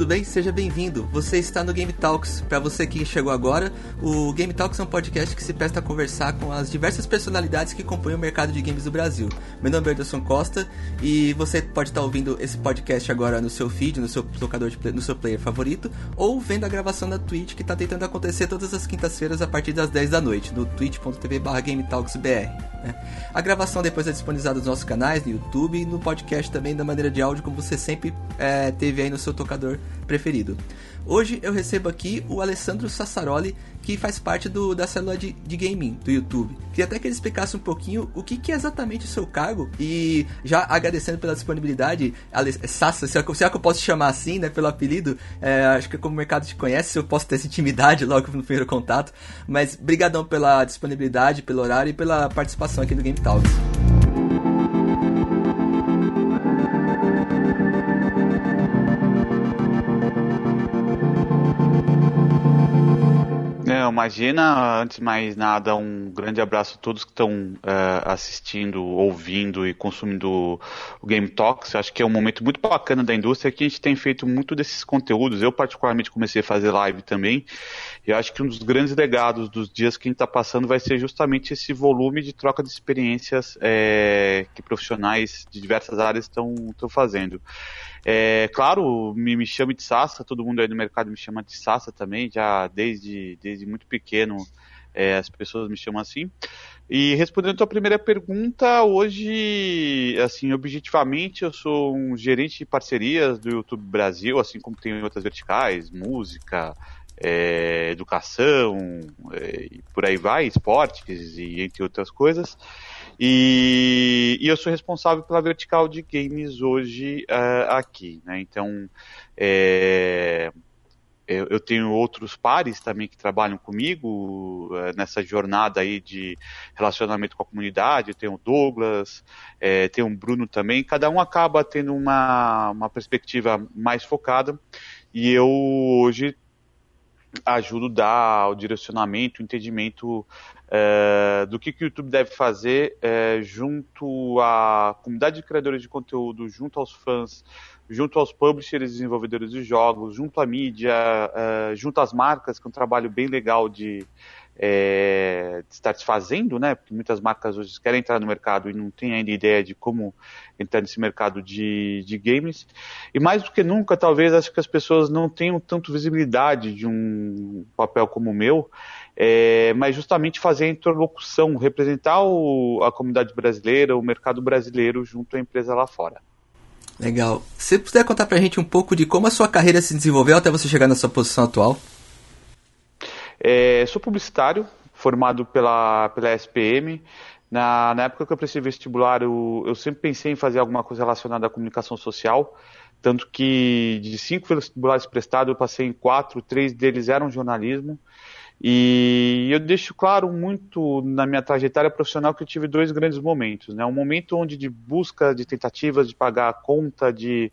tudo bem? Seja bem-vindo. Você está no Game Talks. Para você que chegou agora, o Game Talks é um podcast que se presta a conversar com as diversas personalidades que compõem o mercado de games do Brasil. Meu nome é Anderson Costa e você pode estar ouvindo esse podcast agora no seu feed, no seu tocador play, no seu player favorito, ou vendo a gravação na Twitch que está tentando acontecer todas as quintas-feiras a partir das 10 da noite, no twitch.tv/gametalksbr. Né? A gravação depois é disponibilizada nos nossos canais, no YouTube e no podcast também da maneira de áudio, como você sempre é, teve aí no seu tocador preferido. Hoje eu recebo aqui o Alessandro Sassaroli, que faz parte do, da célula de, de gaming do YouTube. Queria até que ele explicasse um pouquinho o que, que é exatamente o seu cargo e já agradecendo pela disponibilidade, Sassa, se é, se é que eu posso chamar assim, né, pelo apelido, é, acho que como o mercado te conhece, eu posso ter essa intimidade logo no primeiro contato, mas brigadão pela disponibilidade, pelo horário e pela participação aqui no Game Talks. Imagina, antes de mais nada, um grande abraço a todos que estão uh, assistindo, ouvindo e consumindo o Game Talks. Acho que é um momento muito bacana da indústria que a gente tem feito muito desses conteúdos. Eu, particularmente, comecei a fazer live também. E acho que um dos grandes legados dos dias que a gente está passando vai ser justamente esse volume de troca de experiências é, que profissionais de diversas áreas estão fazendo. É, claro, me, me chame de Sassa, todo mundo aí no mercado me chama de Sassa também, já desde, desde muito pequeno é, as pessoas me chamam assim. E respondendo a tua primeira pergunta, hoje, assim, objetivamente, eu sou um gerente de parcerias do YouTube Brasil, assim como tem outras verticais, música, é, educação, é, por aí vai, esportes e entre outras coisas. E, e, eu sou responsável pela vertical de games hoje uh, aqui, né? Então, é, eu, eu, tenho outros pares também que trabalham comigo uh, nessa jornada aí de relacionamento com a comunidade. Eu tenho o Douglas, é, tenho o Bruno também. Cada um acaba tendo uma, uma perspectiva mais focada. E eu hoje ajudo a dar o direcionamento, o entendimento é, do que, que o YouTube deve fazer é, junto à comunidade de criadores de conteúdo, junto aos fãs, junto aos publishers e desenvolvedores de jogos, junto à mídia, é, junto às marcas, que é um trabalho bem legal de, é, estar se fazendo, né? Porque muitas marcas hoje querem entrar no mercado e não têm ainda ideia de como entrar nesse mercado de, de games. E mais do que nunca, talvez, acho que as pessoas não tenham tanto visibilidade de um papel como o meu, é, mas justamente fazer a interlocução, representar o, a comunidade brasileira, o mercado brasileiro junto à empresa lá fora. Legal. Se puder contar pra gente um pouco de como a sua carreira se desenvolveu até você chegar na sua posição atual? É, sou publicitário, formado pela, pela SPM. Na, na época que eu prestei vestibular, eu, eu sempre pensei em fazer alguma coisa relacionada à comunicação social. Tanto que de cinco vestibulares prestados, eu passei em quatro, três deles eram jornalismo. E eu deixo claro muito na minha trajetória profissional que eu tive dois grandes momentos. Né? Um momento onde de busca de tentativas de pagar a conta, de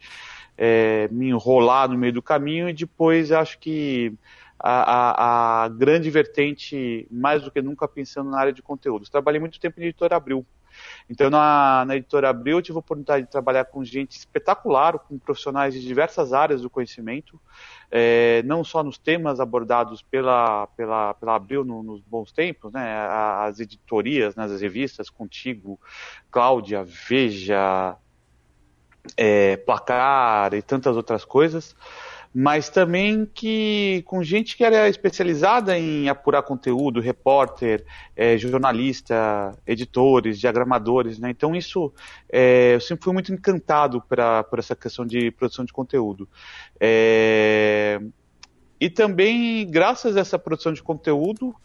é, me enrolar no meio do caminho, e depois acho que a, a, a, grande vertente, mais do que nunca pensando na área de conteúdos. Trabalhei muito tempo na editora Abril. Então, na, na editora Abril, eu tive a oportunidade de trabalhar com gente espetacular, com profissionais de diversas áreas do conhecimento, é, não só nos temas abordados pela, pela, pela Abril no, nos bons tempos, né, as editorias, né, as revistas, Contigo, Cláudia, Veja, é, Placar e tantas outras coisas, mas também que com gente que era especializada em apurar conteúdo, repórter, é, jornalista, editores, diagramadores, né? Então isso é, eu sempre fui muito encantado pra, por essa questão de produção de conteúdo. É, e também, graças a essa produção de conteúdo,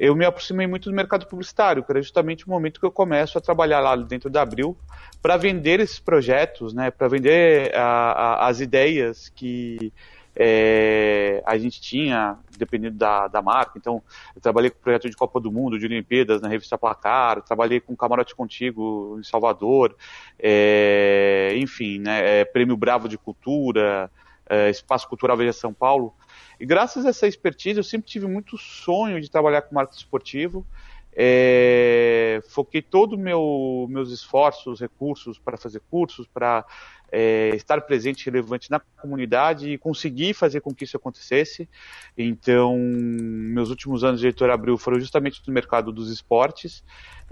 eu me aproximei muito do mercado publicitário, que era justamente o momento que eu começo a trabalhar lá dentro da Abril para vender esses projetos, né, para vender a, a, as ideias que é, a gente tinha, dependendo da, da marca. Então, eu trabalhei com o projeto de Copa do Mundo, de Olimpíadas, na revista Placar, trabalhei com Camarote Contigo em Salvador, é, enfim, né, é, Prêmio Bravo de Cultura, é, Espaço Cultural Veja São Paulo. E graças a essa expertise, eu sempre tive muito sonho de trabalhar com marketing esportivo. É, foquei todos meu, meus esforços, recursos para fazer cursos, para é, estar presente e relevante na comunidade e conseguir fazer com que isso acontecesse. Então, meus últimos anos de editor Abril foram justamente no mercado dos esportes.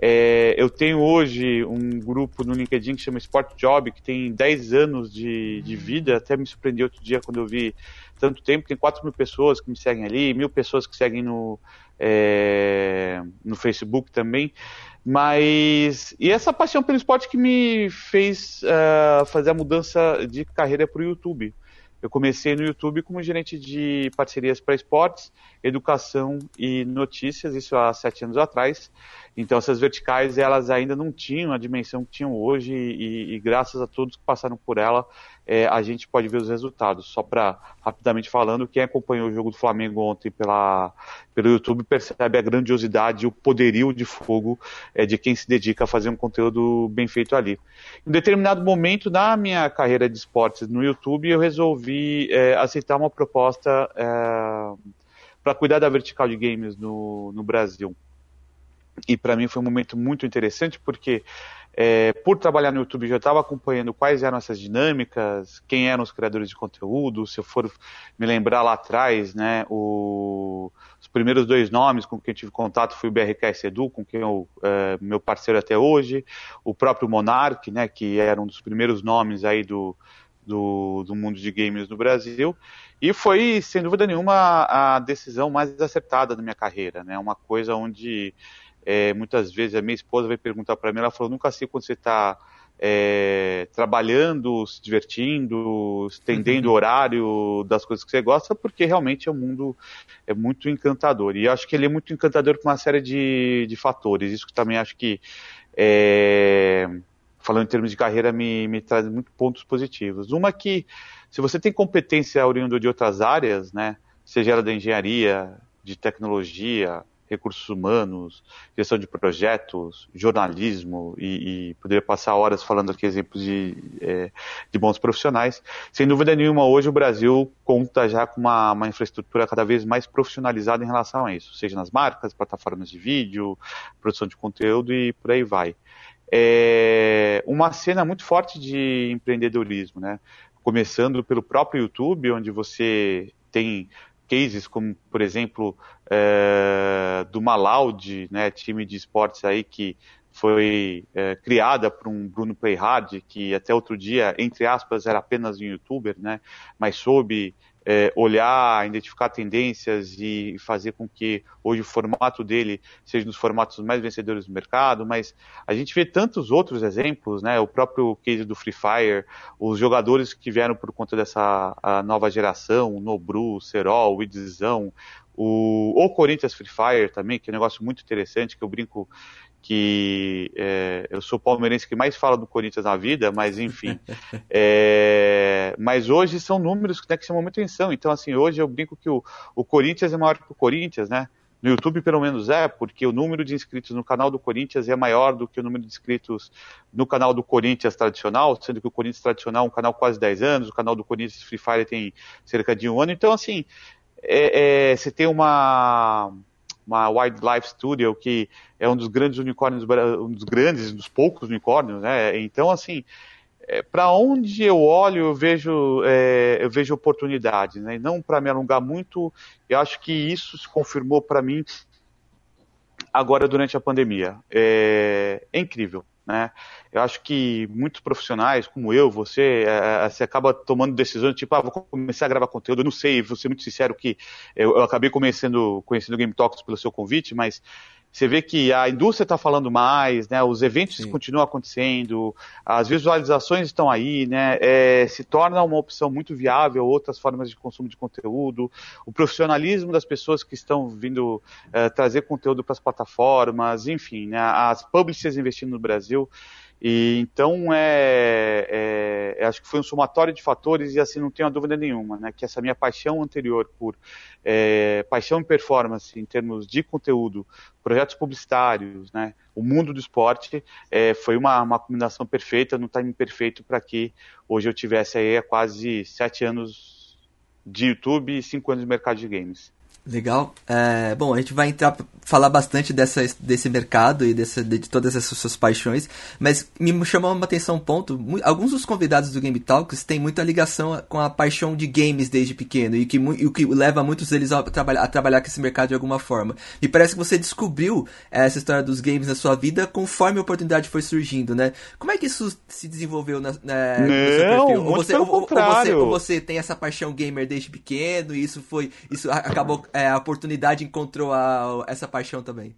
É, eu tenho hoje um grupo no LinkedIn que chama Sport Job, que tem 10 anos de, de vida. Até me surpreendi outro dia quando eu vi tanto tempo. Tem 4 mil pessoas que me seguem ali, mil pessoas que seguem no, é, no Facebook também. Mas. E essa paixão pelo esporte que me fez uh, fazer a mudança de carreira para o YouTube. Eu comecei no YouTube como gerente de parcerias para esportes, educação e notícias, isso há sete anos atrás. Então essas verticais elas ainda não tinham a dimensão que tinham hoje e, e graças a todos que passaram por ela é, a gente pode ver os resultados. Só para rapidamente falando, quem acompanhou o jogo do Flamengo ontem pela, pelo YouTube percebe a grandiosidade e o poderio de fogo é, de quem se dedica a fazer um conteúdo bem feito ali. Em determinado momento na minha carreira de esportes no YouTube eu resolvi é, aceitar uma proposta é, para cuidar da vertical de games no, no Brasil e para mim foi um momento muito interessante porque é, por trabalhar no YouTube já estava acompanhando quais eram essas dinâmicas, quem eram os criadores de conteúdo, se eu for me lembrar lá atrás, né, o, os primeiros dois nomes com quem tive contato foi o BRKS Edu, com quem eu, é, meu parceiro até hoje, o próprio Monark, né, que era um dos primeiros nomes aí do, do, do mundo de games no Brasil, e foi, sem dúvida nenhuma, a decisão mais acertada da minha carreira, né, uma coisa onde é, muitas vezes a minha esposa vai perguntar para mim, ela falou, nunca sei quando você está é, trabalhando, se divertindo, estendendo o uhum. horário das coisas que você gosta, porque realmente é um mundo é muito encantador. E acho que ele é muito encantador por uma série de, de fatores. Isso que também acho que, é, falando em termos de carreira, me, me traz muitos pontos positivos. Uma que, se você tem competência oriunda de outras áreas, né, seja ela da engenharia, de tecnologia, recursos humanos, gestão de projetos, jornalismo e, e poderia passar horas falando aqui exemplos de, é, de bons profissionais. Sem dúvida nenhuma, hoje o Brasil conta já com uma, uma infraestrutura cada vez mais profissionalizada em relação a isso, seja nas marcas, plataformas de vídeo, produção de conteúdo e por aí vai. É uma cena muito forte de empreendedorismo, né? Começando pelo próprio YouTube, onde você tem cases como, por exemplo, é, do Malaud, né, time de esportes aí que foi é, criada por um Bruno Playhard, que até outro dia, entre aspas, era apenas um youtuber, né, mas soube é, olhar, identificar tendências e fazer com que hoje o formato dele seja um dos formatos mais vencedores do mercado, mas a gente vê tantos outros exemplos, né? O próprio case do Free Fire, os jogadores que vieram por conta dessa nova geração, Nobru, Serol, Idzão, o, o Corinthians Free Fire também, que é um negócio muito interessante, que eu brinco que é, eu sou palmeirense que mais fala do Corinthians na vida, mas enfim. é, mas hoje são números né, que chamam muita atenção. Então, assim, hoje eu brinco que o, o Corinthians é maior que o Corinthians, né? No YouTube, pelo menos, é, porque o número de inscritos no canal do Corinthians é maior do que o número de inscritos no canal do Corinthians tradicional, sendo que o Corinthians tradicional é um canal quase 10 anos, o canal do Corinthians Free Fire tem cerca de um ano. Então, assim, é, é, você tem uma uma Wildlife Studio, que é um dos grandes unicórnios, um dos grandes, dos poucos unicórnios, né? Então, assim, é, para onde eu olho, eu vejo, é, eu vejo oportunidades, né? não para me alongar muito, eu acho que isso se confirmou para mim agora durante a pandemia. É, é incrível. Né? Eu acho que muitos profissionais, como eu, você, é, é, você acaba tomando decisões tipo, ah, vou começar a gravar conteúdo. Eu não sei, vou ser muito sincero que eu, eu acabei conhecendo, conhecendo o Game Talks pelo seu convite, mas você vê que a indústria está falando mais, né? Os eventos Sim. continuam acontecendo, as visualizações estão aí, né? É, se torna uma opção muito viável outras formas de consumo de conteúdo, o profissionalismo das pessoas que estão vindo é, trazer conteúdo para as plataformas, enfim, né? As publishers investindo no Brasil. E, então, é, é, acho que foi um somatório de fatores e assim não tenho dúvida nenhuma, né, que essa minha paixão anterior por é, paixão em performance em termos de conteúdo, projetos publicitários, né, o mundo do esporte, é, foi uma, uma combinação perfeita, no timing perfeito para que hoje eu tivesse aí quase sete anos de YouTube e cinco anos de mercado de games. Legal. É, bom, a gente vai entrar falar bastante dessa, desse mercado e dessa, de todas essas suas paixões, mas me chamou uma atenção um ponto. Alguns dos convidados do Game Talks têm muita ligação com a paixão de games desde pequeno e o que, e o que leva muitos deles a trabalhar, a trabalhar com esse mercado de alguma forma. E parece que você descobriu essa história dos games na sua vida conforme a oportunidade foi surgindo, né? Como é que isso se desenvolveu na, na, Não, no seu perfil? Ou você, ou, ou, você, ou você tem essa paixão gamer desde pequeno e isso foi isso acabou é, a oportunidade encontrou a, essa paixão também?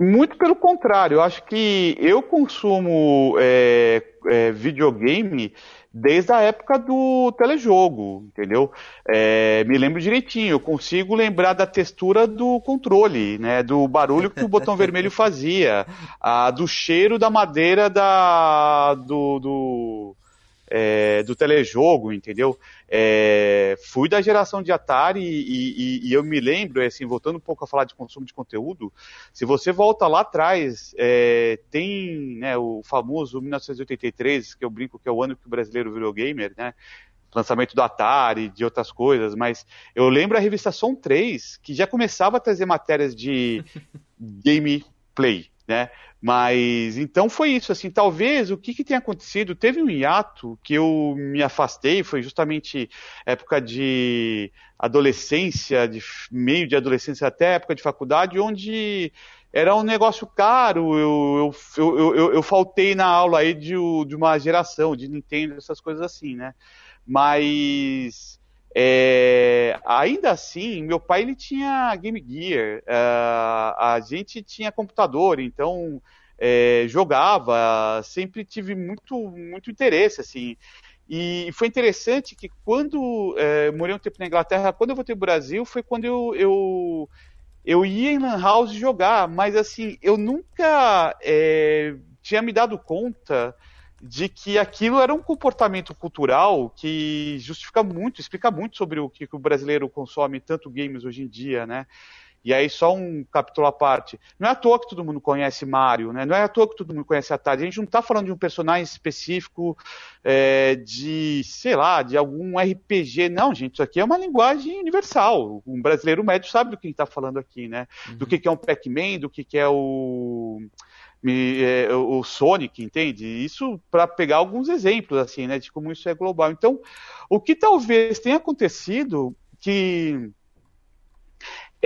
Muito pelo contrário, eu acho que eu consumo é, é, videogame desde a época do telejogo, entendeu? É, me lembro direitinho, eu consigo lembrar da textura do controle, né? Do barulho que o botão vermelho fazia, a, do cheiro da madeira da, do, do, é, do telejogo, entendeu? É, fui da geração de Atari e, e, e, eu me lembro, é, assim, voltando um pouco a falar de consumo de conteúdo, se você volta lá atrás, é, tem né, o famoso 1983, que eu brinco que é o ano que o brasileiro virou gamer, né? lançamento do Atari, de outras coisas, mas eu lembro a revista Som 3, que já começava a trazer matérias de gameplay, né? Mas então foi isso, assim, talvez o que, que tenha acontecido, teve um hiato que eu me afastei, foi justamente época de adolescência, de meio de adolescência até época de faculdade, onde era um negócio caro, eu, eu, eu, eu, eu faltei na aula aí de, de uma geração, de Nintendo, essas coisas assim, né? Mas é, ainda assim, meu pai ele tinha Game Gear, uh, a gente tinha computador, então é, jogava, sempre tive muito, muito interesse, assim. E foi interessante que quando é, morei um tempo na Inglaterra, quando eu voltei para o Brasil, foi quando eu, eu, eu ia em Lan House jogar, mas assim, eu nunca é, tinha me dado conta de que aquilo era um comportamento cultural que justifica muito, explica muito sobre o que o brasileiro consome tanto games hoje em dia, né? E aí, só um capítulo à parte. Não é à toa que todo mundo conhece Mario, né? Não é à toa que todo mundo conhece Atari. A gente não está falando de um personagem específico é, de, sei lá, de algum RPG. Não, gente, isso aqui é uma linguagem universal. Um brasileiro médio sabe do que a gente está falando aqui, né? Uhum. Do que, que é um Pac-Man, do que, que é o é, o Sonic, entende? Isso para pegar alguns exemplos assim, né, de como isso é global. Então, o que talvez tenha acontecido que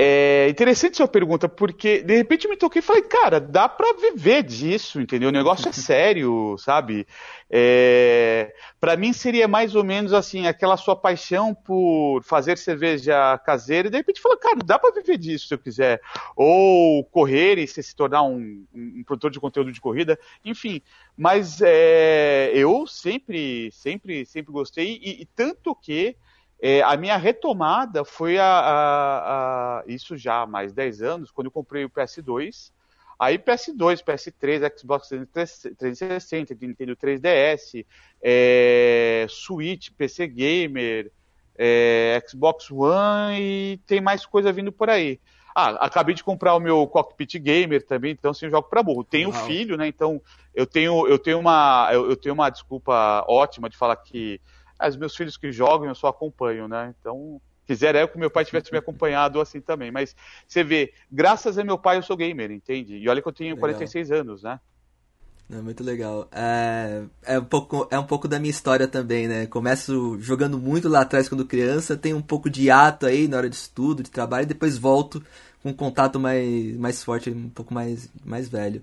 é interessante sua pergunta, porque de repente me toquei e falei, cara, dá para viver disso, entendeu? O negócio é sério, sabe? É, para mim seria mais ou menos assim, aquela sua paixão por fazer cerveja caseira, e de repente fala, cara, dá para viver disso se eu quiser. Ou correr e se tornar um, um produtor de conteúdo de corrida, enfim. Mas é, eu sempre, sempre, sempre gostei, e, e tanto que é, a minha retomada foi a, a, a, isso já há mais 10 anos, quando eu comprei o PS2. Aí PS2, PS3, Xbox 360, Nintendo 3DS, é, Switch, PC Gamer, é, Xbox One e tem mais coisa vindo por aí. Ah, acabei de comprar o meu Cockpit Gamer também, então sim, eu jogo para burro. Tenho Uau. filho, né? Então eu tenho, eu tenho uma, eu, eu tenho uma desculpa ótima de falar que os meus filhos que jogam, eu só acompanho, né? Então, quisera eu que meu pai tivesse me acompanhado assim também. Mas você vê, graças a meu pai eu sou gamer, entende? E olha que eu tenho legal. 46 anos, né? É muito legal. É, é, um pouco, é um pouco da minha história também, né? Começo jogando muito lá atrás quando criança, tenho um pouco de ato aí na hora de estudo, de trabalho, e depois volto com um contato mais, mais forte, um pouco mais, mais velho.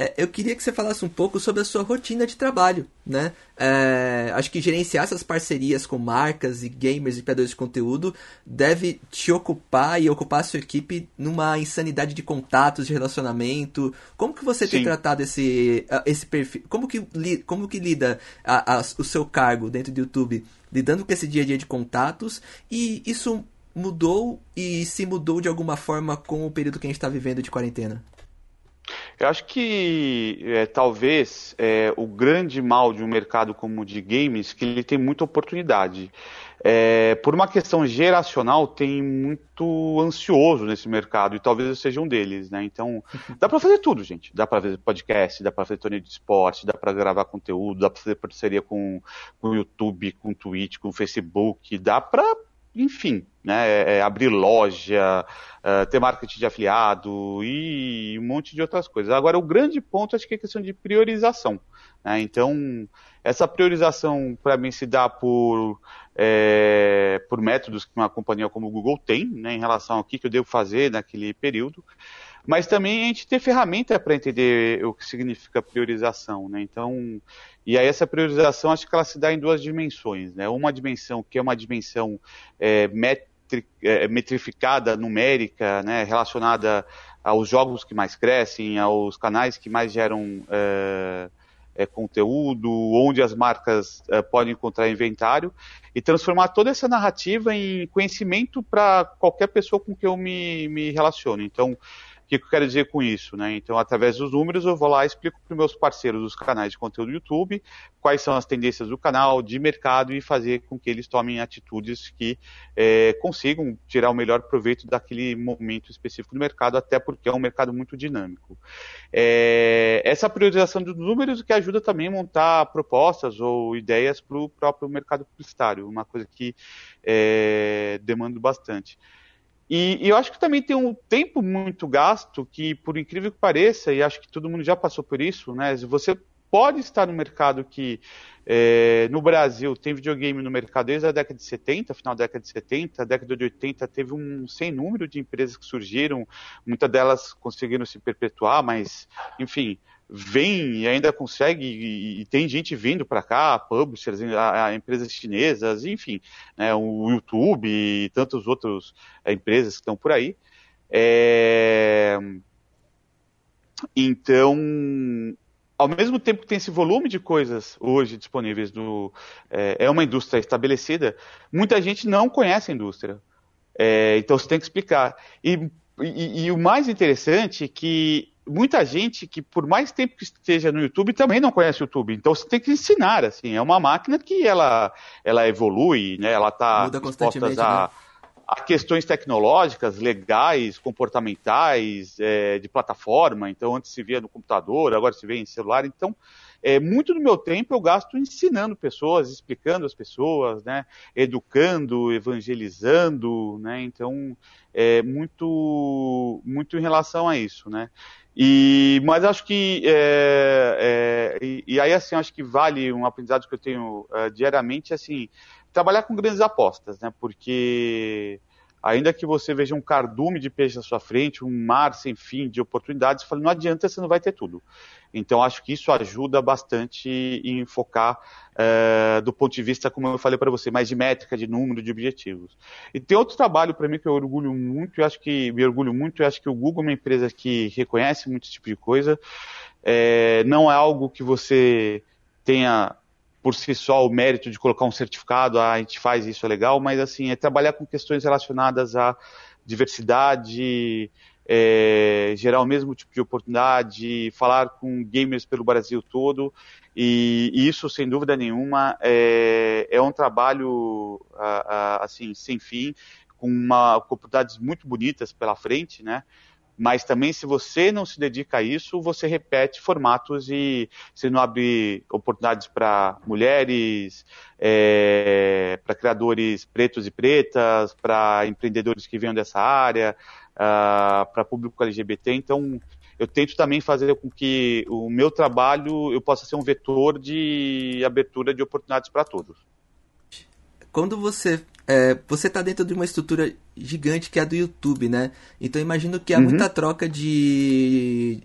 É, eu queria que você falasse um pouco sobre a sua rotina de trabalho, né? É, acho que gerenciar essas parcerias com marcas e gamers e criadores de conteúdo deve te ocupar e ocupar a sua equipe numa insanidade de contatos, de relacionamento. Como que você Sim. tem tratado esse, esse perfil? Como que, como que lida a, a, o seu cargo dentro do YouTube? Lidando com esse dia a dia de contatos e isso mudou e se mudou de alguma forma com o período que a gente está vivendo de quarentena? Eu acho que é, talvez é, o grande mal de um mercado como o de games que ele tem muita oportunidade. É, por uma questão geracional, tem muito ansioso nesse mercado e talvez eu seja um deles, né? Então, dá para fazer tudo, gente. Dá para fazer podcast, dá para fazer torneio de esporte, dá para gravar conteúdo, dá para fazer parceria com, o YouTube, com o Twitch, com o Facebook, dá para enfim, né, é, é abrir loja, uh, ter marketing de afiliado e um monte de outras coisas. Agora, o grande ponto acho que é a questão de priorização. Né? Então, essa priorização para mim se dá por, é, por métodos que uma companhia como o Google tem, né, em relação ao que, que eu devo fazer naquele período mas também a gente ter ferramenta para entender o que significa priorização, né? Então, e aí essa priorização acho que ela se dá em duas dimensões, né? Uma dimensão que é uma dimensão é, metri, é, metrificada, numérica, né? Relacionada aos jogos que mais crescem, aos canais que mais geram é, é, conteúdo, onde as marcas é, podem encontrar inventário, e transformar toda essa narrativa em conhecimento para qualquer pessoa com que eu me, me relaciono. Então, que, que eu quero dizer com isso? Né? Então, através dos números, eu vou lá e explico para os meus parceiros dos canais de conteúdo do YouTube quais são as tendências do canal, de mercado e fazer com que eles tomem atitudes que é, consigam tirar o melhor proveito daquele momento específico do mercado, até porque é um mercado muito dinâmico. É, essa priorização dos números que ajuda também a montar propostas ou ideias para o próprio mercado publicitário, uma coisa que é, demanda bastante. E, e, eu acho que também tem um tempo muito gasto que, por incrível que pareça, e acho que todo mundo já passou por isso, né? Você pode estar no mercado que é, no Brasil tem videogame no mercado desde a década de 70, final da década de 70, década de 80 teve um sem número de empresas que surgiram, muitas delas conseguiram se perpetuar, mas enfim, vem e ainda consegue, e, e tem gente vindo para cá, publishers, a, a, empresas chinesas, enfim, né, o YouTube e tantas outras é, empresas que estão por aí. É... Então, ao mesmo tempo que tem esse volume de coisas hoje disponíveis, no, é, é uma indústria estabelecida, muita gente não conhece a indústria. É, então você tem que explicar. E, e, e, o mais interessante é que muita gente que por mais tempo que esteja no YouTube também não conhece o YouTube. Então você tem que ensinar, assim, é uma máquina que ela, ela evolui, né? Ela está exposta a, né? a questões tecnológicas, legais, comportamentais, é, de plataforma. Então antes se via no computador, agora se vê em celular. Então é, muito do meu tempo eu gasto ensinando pessoas, explicando as pessoas, né, educando, evangelizando, né, então é muito, muito em relação a isso, né. E, mas acho que é, é, e, e, aí assim acho que vale um aprendizado que eu tenho uh, diariamente assim trabalhar com grandes apostas, né? Porque ainda que você veja um cardume de peixe à sua frente, um mar sem fim de oportunidades, fala, não adianta, você não vai ter tudo. Então, acho que isso ajuda bastante em focar é, do ponto de vista, como eu falei para você, mais de métrica, de número, de objetivos. E tem outro trabalho para mim que eu orgulho muito, eu acho que me orgulho muito, eu acho que o Google é uma empresa que reconhece muito esse tipo de coisa. É, não é algo que você tenha por si só o mérito de colocar um certificado, ah, a gente faz isso é legal, mas assim, é trabalhar com questões relacionadas à diversidade, é, gerar o mesmo tipo de oportunidade, falar com gamers pelo Brasil todo, e, e isso, sem dúvida nenhuma, é, é um trabalho assim, sem fim, com, uma, com oportunidades muito bonitas pela frente, né? Mas também se você não se dedica a isso, você repete formatos e você não abre oportunidades para mulheres, é, para criadores pretos e pretas, para empreendedores que venham dessa área, uh, para público LGBT. Então, eu tento também fazer com que o meu trabalho eu possa ser um vetor de abertura de oportunidades para todos. Quando você é, você está dentro de uma estrutura gigante que é a do YouTube, né? Então imagino que há uhum. muita troca de,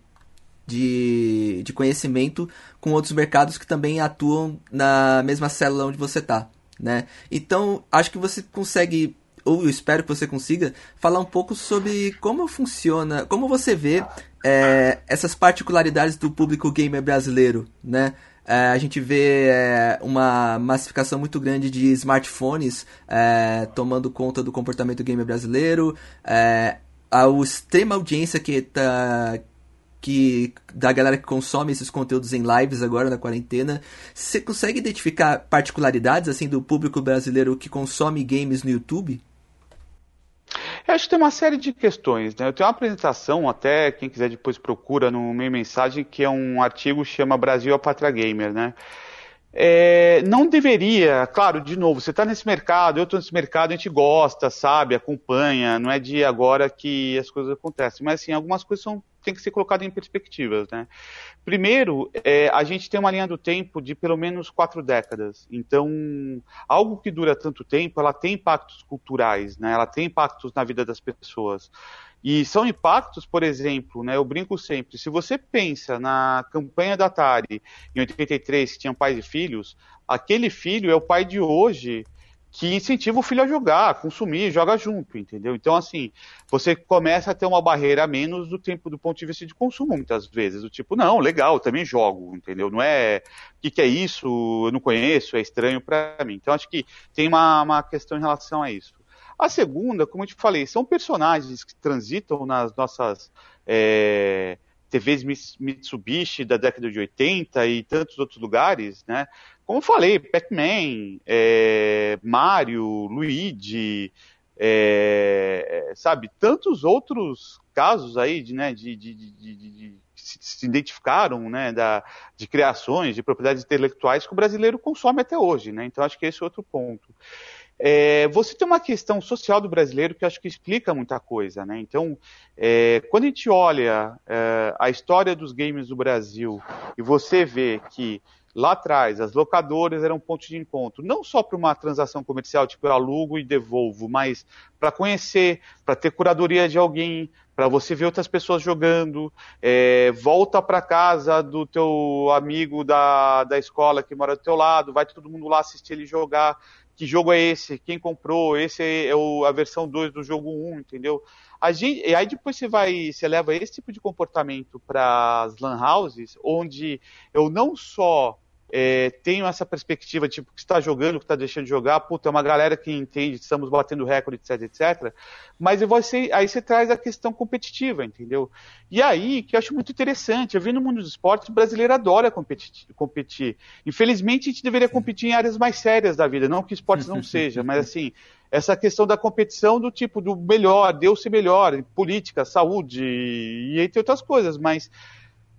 de, de conhecimento com outros mercados que também atuam na mesma célula onde você está, né? Então acho que você consegue ou eu espero que você consiga falar um pouco sobre como funciona, como você vê é, essas particularidades do público gamer brasileiro, né? É, a gente vê é, uma massificação muito grande de smartphones é, tomando conta do comportamento gamer brasileiro, é, a extrema audiência que tá que da galera que consome esses conteúdos em lives agora na quarentena. Você consegue identificar particularidades assim do público brasileiro que consome games no YouTube? Eu acho que tem uma série de questões. Né? Eu tenho uma apresentação, até quem quiser depois procura no meio mensagem, que é um artigo que chama Brasil a Pátria Gamer. Né? é, não deveria, claro, de novo, você está nesse mercado, eu estou nesse mercado, a gente gosta, sabe, acompanha, não é de agora que as coisas acontecem, mas assim, algumas coisas são, tem que ser colocadas em perspectivas, né? Primeiro, é, a gente tem uma linha do tempo de pelo menos quatro décadas, então, algo que dura tanto tempo, ela tem impactos culturais, né? Ela tem impactos na vida das pessoas. E são impactos, por exemplo, né, eu brinco sempre, se você pensa na campanha da Atari em 83, que tinha pais e filhos, aquele filho é o pai de hoje que incentiva o filho a jogar, a consumir, joga junto, entendeu? Então, assim, você começa a ter uma barreira a menos do tempo do ponto de vista de consumo, muitas vezes. Do tipo, não, legal, também jogo, entendeu? Não é o que, que, é isso, eu não conheço, é estranho para mim. Então, acho que tem uma, uma questão em relação a isso. A segunda, como eu te falei, são personagens que transitam nas nossas é, TVs Mitsubishi da década de 80 e tantos outros lugares, né? Como falei, Pac-Man, é, Mario, Luigi, é, sabe, tantos outros casos aí de, né, de, de, de, se, identificaram, né, da, de criações, de propriedades intelectuais que o brasileiro consome até hoje, né? Então acho que esse é outro ponto. É, você tem uma questão social do brasileiro que acho que explica muita coisa, né? Então, é, quando a gente olha é, a história dos games do Brasil e você vê que lá atrás as locadoras eram ponto de encontro, não só para uma transação comercial, tipo eu alugo e devolvo, mas para conhecer, para ter curadoria de alguém, para você ver outras pessoas jogando, é, volta para casa do teu amigo da, da escola que mora do teu lado, vai todo mundo lá assistir ele jogar que jogo é esse, quem comprou, esse é o, a versão 2 do jogo 1, entendeu? A gente, e aí depois você vai, você leva esse tipo de comportamento para as lan houses, onde eu não só é, tenho essa perspectiva, tipo, que está jogando, que está deixando de jogar, puta, é uma galera que entende, estamos batendo recorde, etc, etc. Mas você, aí você traz a questão competitiva, entendeu? E aí, que eu acho muito interessante, eu vi no mundo dos esportes, o brasileiro adora competir. competir. Infelizmente, a gente deveria competir em áreas mais sérias da vida, não que esportes não seja, mas assim, essa questão da competição do tipo, do melhor, Deus ser melhor, política, saúde, e entre outras coisas, mas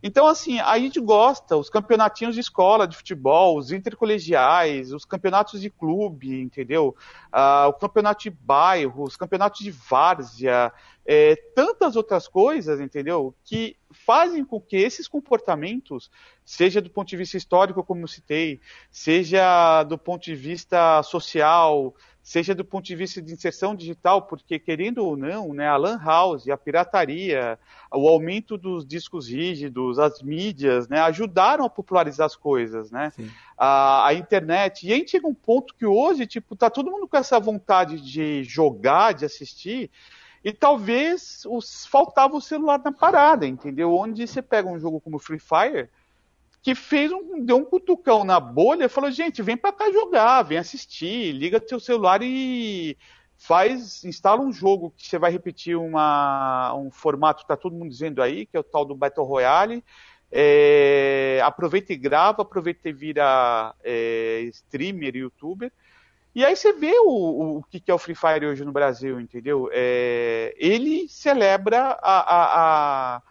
então, assim, a gente gosta, os campeonatinhos de escola de futebol, os intercolegiais, os campeonatos de clube, entendeu? Uh, o campeonato de bairro, os campeonatos de várzea, é, tantas outras coisas, entendeu? Que fazem com que esses comportamentos, seja do ponto de vista histórico, como eu citei, seja do ponto de vista social, seja do ponto de vista de inserção digital, porque querendo ou não, né, a lan house, a pirataria, o aumento dos discos rígidos, as mídias, né, ajudaram a popularizar as coisas, né? A, a, internet. E aí chega um ponto que hoje, tipo, tá todo mundo com essa vontade de jogar, de assistir, e talvez os, faltava o celular na parada, entendeu? Onde você pega um jogo como Free Fire, que fez um, deu um cutucão na bolha e falou, gente, vem para cá jogar, vem assistir, liga teu celular e faz, instala um jogo que você vai repetir uma, um formato que tá todo mundo dizendo aí, que é o tal do Battle Royale. É, aproveita e grava, aproveita e vira é, streamer, youtuber. E aí você vê o, o, o, que é o Free Fire hoje no Brasil, entendeu? É, ele celebra a, a, a,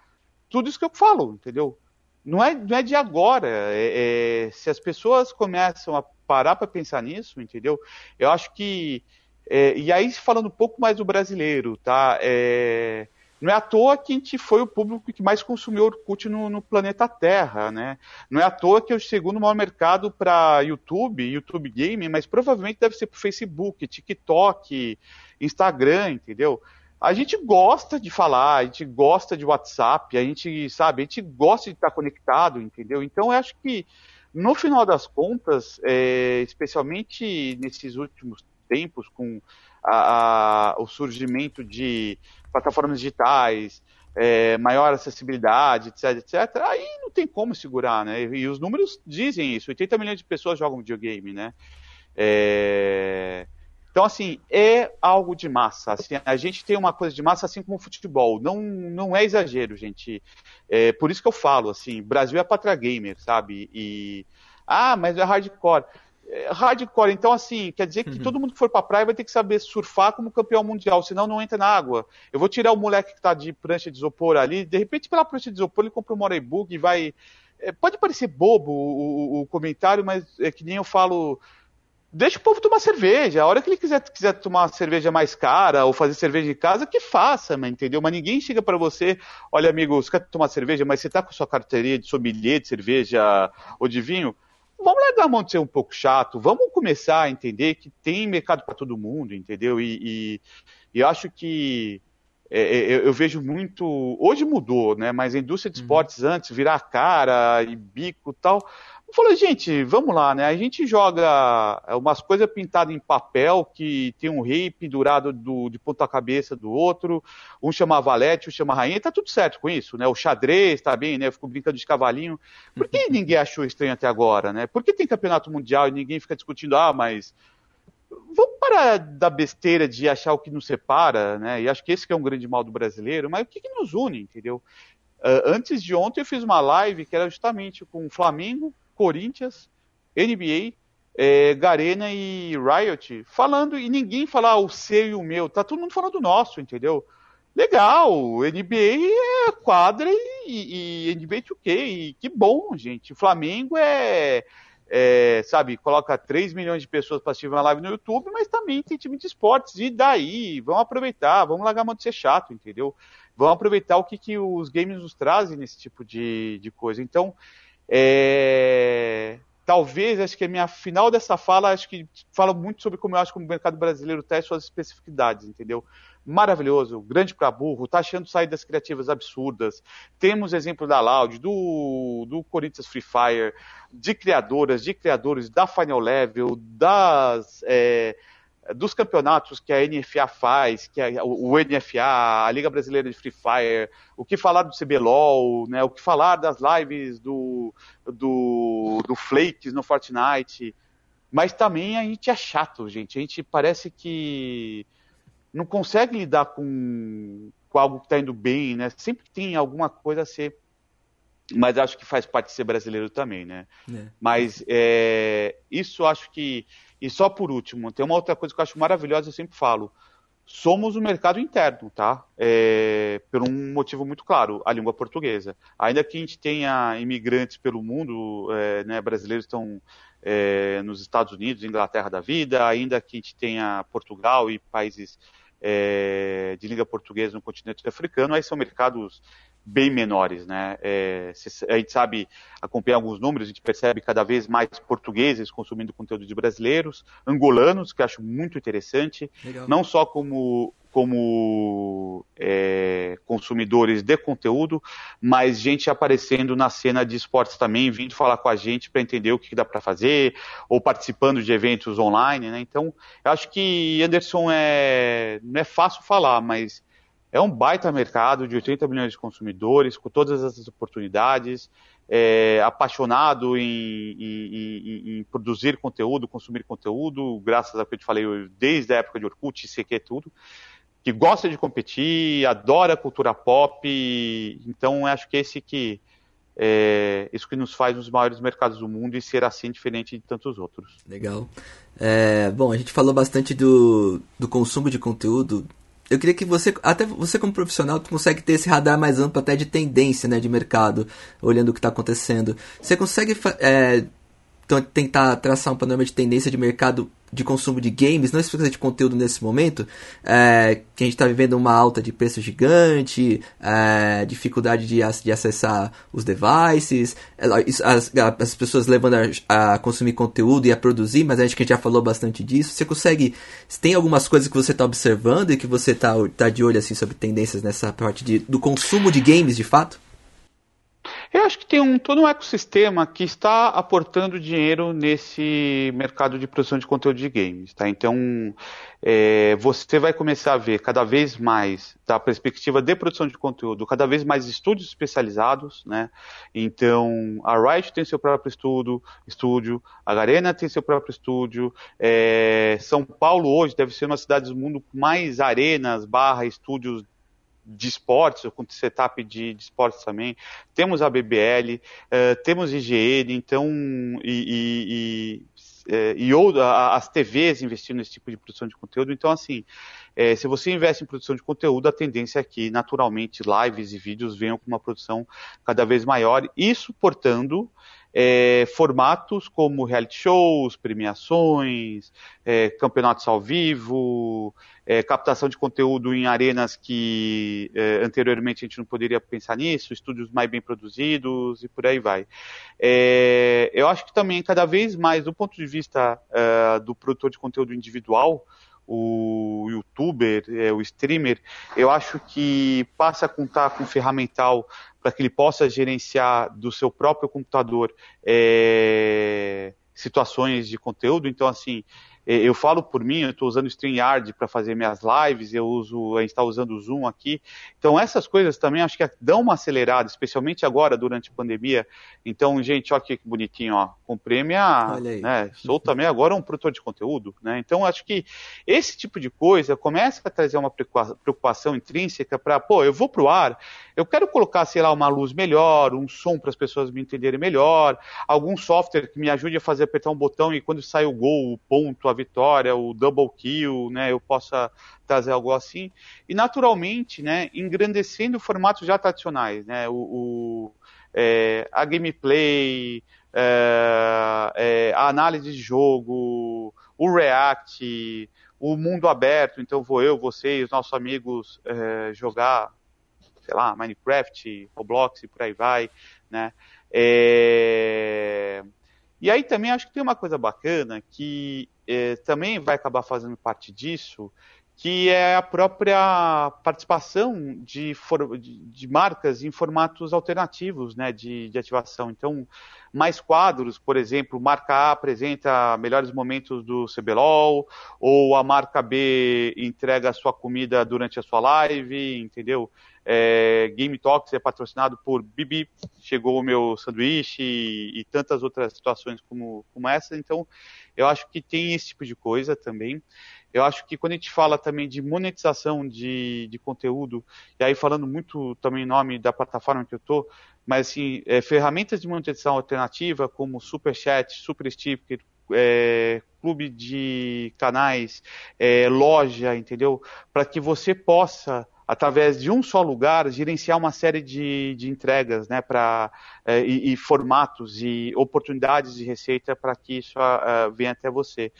tudo isso que eu falo, entendeu? Não é, não é de agora. É, é, se as pessoas começam a parar para pensar nisso, entendeu? Eu acho que. É, e aí, falando um pouco mais do brasileiro, tá? É, não é à toa que a gente foi o público que mais consumiu Orkut no, no planeta Terra, né? Não é à toa que é o segundo maior mercado para YouTube, YouTube Game, mas provavelmente deve ser para Facebook, TikTok, Instagram, entendeu? A gente gosta de falar, a gente gosta de WhatsApp, a gente, sabe, a gente gosta de estar conectado, entendeu? Então, eu acho que, no final das contas, é, especialmente nesses últimos tempos, com a, a, o surgimento de plataformas digitais, é, maior acessibilidade, etc, etc, aí não tem como segurar, né? E os números dizem isso, 80 milhões de pessoas jogam videogame, né? É... Então, assim, é algo de massa. Assim, a gente tem uma coisa de massa assim como o futebol. Não, não é exagero, gente. É, por isso que eu falo, assim, Brasil é pátria gamer, sabe? E. Ah, mas é hardcore. É, hardcore, então, assim, quer dizer que uhum. todo mundo que for pra praia vai ter que saber surfar como campeão mundial, senão não entra na água. Eu vou tirar o moleque que tá de prancha de isopor ali, de repente, pela prancha de isopor, ele compra um Moribug e vai é, pode parecer bobo o, o, o, comentário, mas é que nem eu falo. Deixa o povo tomar cerveja. A hora que ele quiser, quiser tomar uma cerveja mais cara ou fazer cerveja em casa, que faça, entendeu? Mas ninguém chega para você, olha, amigo, você quer tomar cerveja, mas você tá com sua carteirinha de sommelier de cerveja ou de vinho? Vamos largar a mão de ser um pouco chato, vamos começar a entender que tem mercado para todo mundo, entendeu? E, e, e eu acho que é, é, eu, eu, vejo muito. Hoje mudou, né? Mas a indústria de uhum. esportes uhum. antes, virar cara e bico e tal. Falei, gente, vamos lá, né? A gente joga umas coisas pintadas em papel que tem um rei pendurado do, de ponta cabeça do outro, um chama valete, um chama rainha, tá tudo certo com isso, né? O xadrez tá bem, né? Eu fico brincando de cavalinho. Por que ninguém achou estranho até agora, né? Por que tem campeonato mundial e ninguém fica discutindo, ah, mas vamos parar da besteira de achar o que nos separa, né? E acho que esse que é um grande mal do brasileiro, mas o que, que nos une, entendeu? Uh, antes de ontem eu fiz uma live que era justamente com Flamengo, Corinthians, NBA, é, Garena e Riot, falando, e ninguém fala ah, o seu e o meu, tá todo mundo falando do nosso, entendeu? Legal, NBA é quadra e, e NBA 2K, e que bom, gente. O Flamengo é é, sabe, coloca 3 milhões de pessoas para assistir uma live no YouTube, mas também tem time de esportes. E daí? Vamos aproveitar, vamos largar a mão de ser chato, entendeu? Vamos aproveitar o que, que os games nos trazem nesse tipo de, de coisa. Então, é, talvez, acho que a minha final dessa fala, acho que fala muito sobre como eu acho que o mercado brasileiro tem suas especificidades, entendeu? maravilhoso, grande para burro, tá achando saídas criativas absurdas. Temos exemplo da Loud, do, do Corinthians Free Fire, de criadoras, de criadores da Final Level, das. É, dos campeonatos que a NFA faz, que a, o NFA, a Liga Brasileira de Free Fire, o que falar do CBLOL, né, o que falar das lives do, do, do Flakes no Fortnite, mas também a gente é chato, gente, a gente parece que não consegue lidar com, com algo que está indo bem, né? Sempre tem alguma coisa a ser. Mas acho que faz parte de ser brasileiro também, né? É. Mas é, isso acho que. E só por último, tem uma outra coisa que eu acho maravilhosa, eu sempre falo. Somos o mercado interno, tá? É, por um motivo muito claro, a língua portuguesa. Ainda que a gente tenha imigrantes pelo mundo, é, né, brasileiros estão é, nos Estados Unidos, Inglaterra da vida, ainda que a gente tenha Portugal e países é, de língua portuguesa no continente africano, aí são mercados bem menores, né? É, a gente sabe, acompanha alguns números, a gente percebe cada vez mais portugueses consumindo conteúdo de brasileiros, angolanos, que acho muito interessante, Legal. não só como como é, consumidores de conteúdo, mas gente aparecendo na cena de esportes também, vindo falar com a gente para entender o que dá para fazer, ou participando de eventos online, né? Então, eu acho que Anderson é não é fácil falar, mas é um baita mercado de 80 milhões de consumidores, com todas essas oportunidades, é, apaixonado em, em, em, em, produzir conteúdo, consumir conteúdo, graças a que eu te falei desde a época de Orkut, CQ, tudo que gosta de competir, adora cultura pop, então acho que esse que é isso que nos faz os maiores mercados do mundo e ser assim diferente de tantos outros. Legal. É, bom, a gente falou bastante do, do consumo de conteúdo. Eu queria que você, até você como profissional, consegue ter esse radar mais amplo até de tendência né, de mercado, olhando o que está acontecendo. Você consegue é, tentar traçar um panorama de tendência de mercado de consumo de games, não específica de conteúdo nesse momento, é, que a gente está vivendo uma alta de preço gigante, é, dificuldade de, de, acessar os devices, é, as, as pessoas levando a, a, consumir conteúdo e a produzir, mas acho que a gente já falou bastante disso. Você consegue. Tem algumas coisas que você está observando e que você está tá de olho assim sobre tendências nessa parte de, do consumo de games de fato? Eu acho que tem um, todo um ecossistema que está aportando dinheiro nesse mercado de produção de conteúdo de games. Tá? Então, é, você vai começar a ver cada vez mais, da perspectiva de produção de conteúdo, cada vez mais estúdios especializados. Né? Então, a Riot tem seu próprio estudo, estúdio, a Garena tem seu próprio estúdio. É, São Paulo hoje deve ser uma cidade do mundo com mais arenas barra estúdios de esportes, com setup de, de esportes também. Temos a BBL, uh, eh, temos IGN, então, e, e, e é, e ou, a, as TVs investindo nesse tipo de produção de conteúdo. Então, assim, é, se você investe em produção de conteúdo, a tendência é que, naturalmente, lives e vídeos venham com uma produção cada vez maior e suportando é, formatos como reality shows, premiações, é, campeonatos ao vivo, é, captação de conteúdo em arenas que é, anteriormente a gente não poderia pensar nisso, estúdios mais bem produzidos e por aí vai. É, eu acho que também, cada vez mais, do ponto de vista é, do produtor de conteúdo individual, o youtuber, é, o streamer, eu acho que passa a contar com ferramental para que ele possa gerenciar do seu próprio computador é, situações de conteúdo. Então, assim, eu falo por mim, eu estou usando o StreamYard para fazer minhas lives, eu uso, a gente está usando o Zoom aqui. Então, essas coisas também acho que dão uma acelerada, especialmente agora, durante a pandemia. Então, gente, olha que bonitinho, ó. Comprei minha. Né, sou também agora um produtor de conteúdo, né? Então, acho que esse tipo de coisa começa a trazer uma preocupação intrínseca para, pô, eu vou pro ar, eu quero colocar, sei lá, uma luz melhor, um som para as pessoas me entenderem melhor, algum software que me ajude a fazer apertar um botão e quando sai o gol, o ponto, a vitória, o double kill, né, eu possa trazer algo assim. E naturalmente, né, engrandecendo formatos já tradicionais, né, o, o é, a gameplay, é, é, a análise de jogo, o React, o mundo aberto, então vou eu, você e os nossos amigos é, jogar, sei lá, Minecraft, Roblox e por aí vai, né? É... E aí também acho que tem uma coisa bacana que é, também vai acabar fazendo parte disso, que é a própria participação de, for, de, de marcas em formatos alternativos né, de, de, ativação. Então, mais quadros, por exemplo, marca A apresenta melhores momentos do CBLOL, ou a marca B entrega a sua comida durante a sua live, entendeu? É, Game Talks é patrocinado por Bibi, chegou o meu sanduíche e, e tantas outras situações como, como essa. Então, eu acho que tem esse tipo de coisa também. Eu acho que quando a gente fala também de monetização de, de conteúdo, e aí falando muito também em nome da plataforma que eu estou, mas assim, é, ferramentas de monetização alternativa como Superchat, Super Sticker, é, clube de canais, é, loja, entendeu? Para que você possa através de um só lugar, gerenciar uma série de, de entregas né, pra, é, e, e, formatos e oportunidades de receita para que isso uh, venha até você.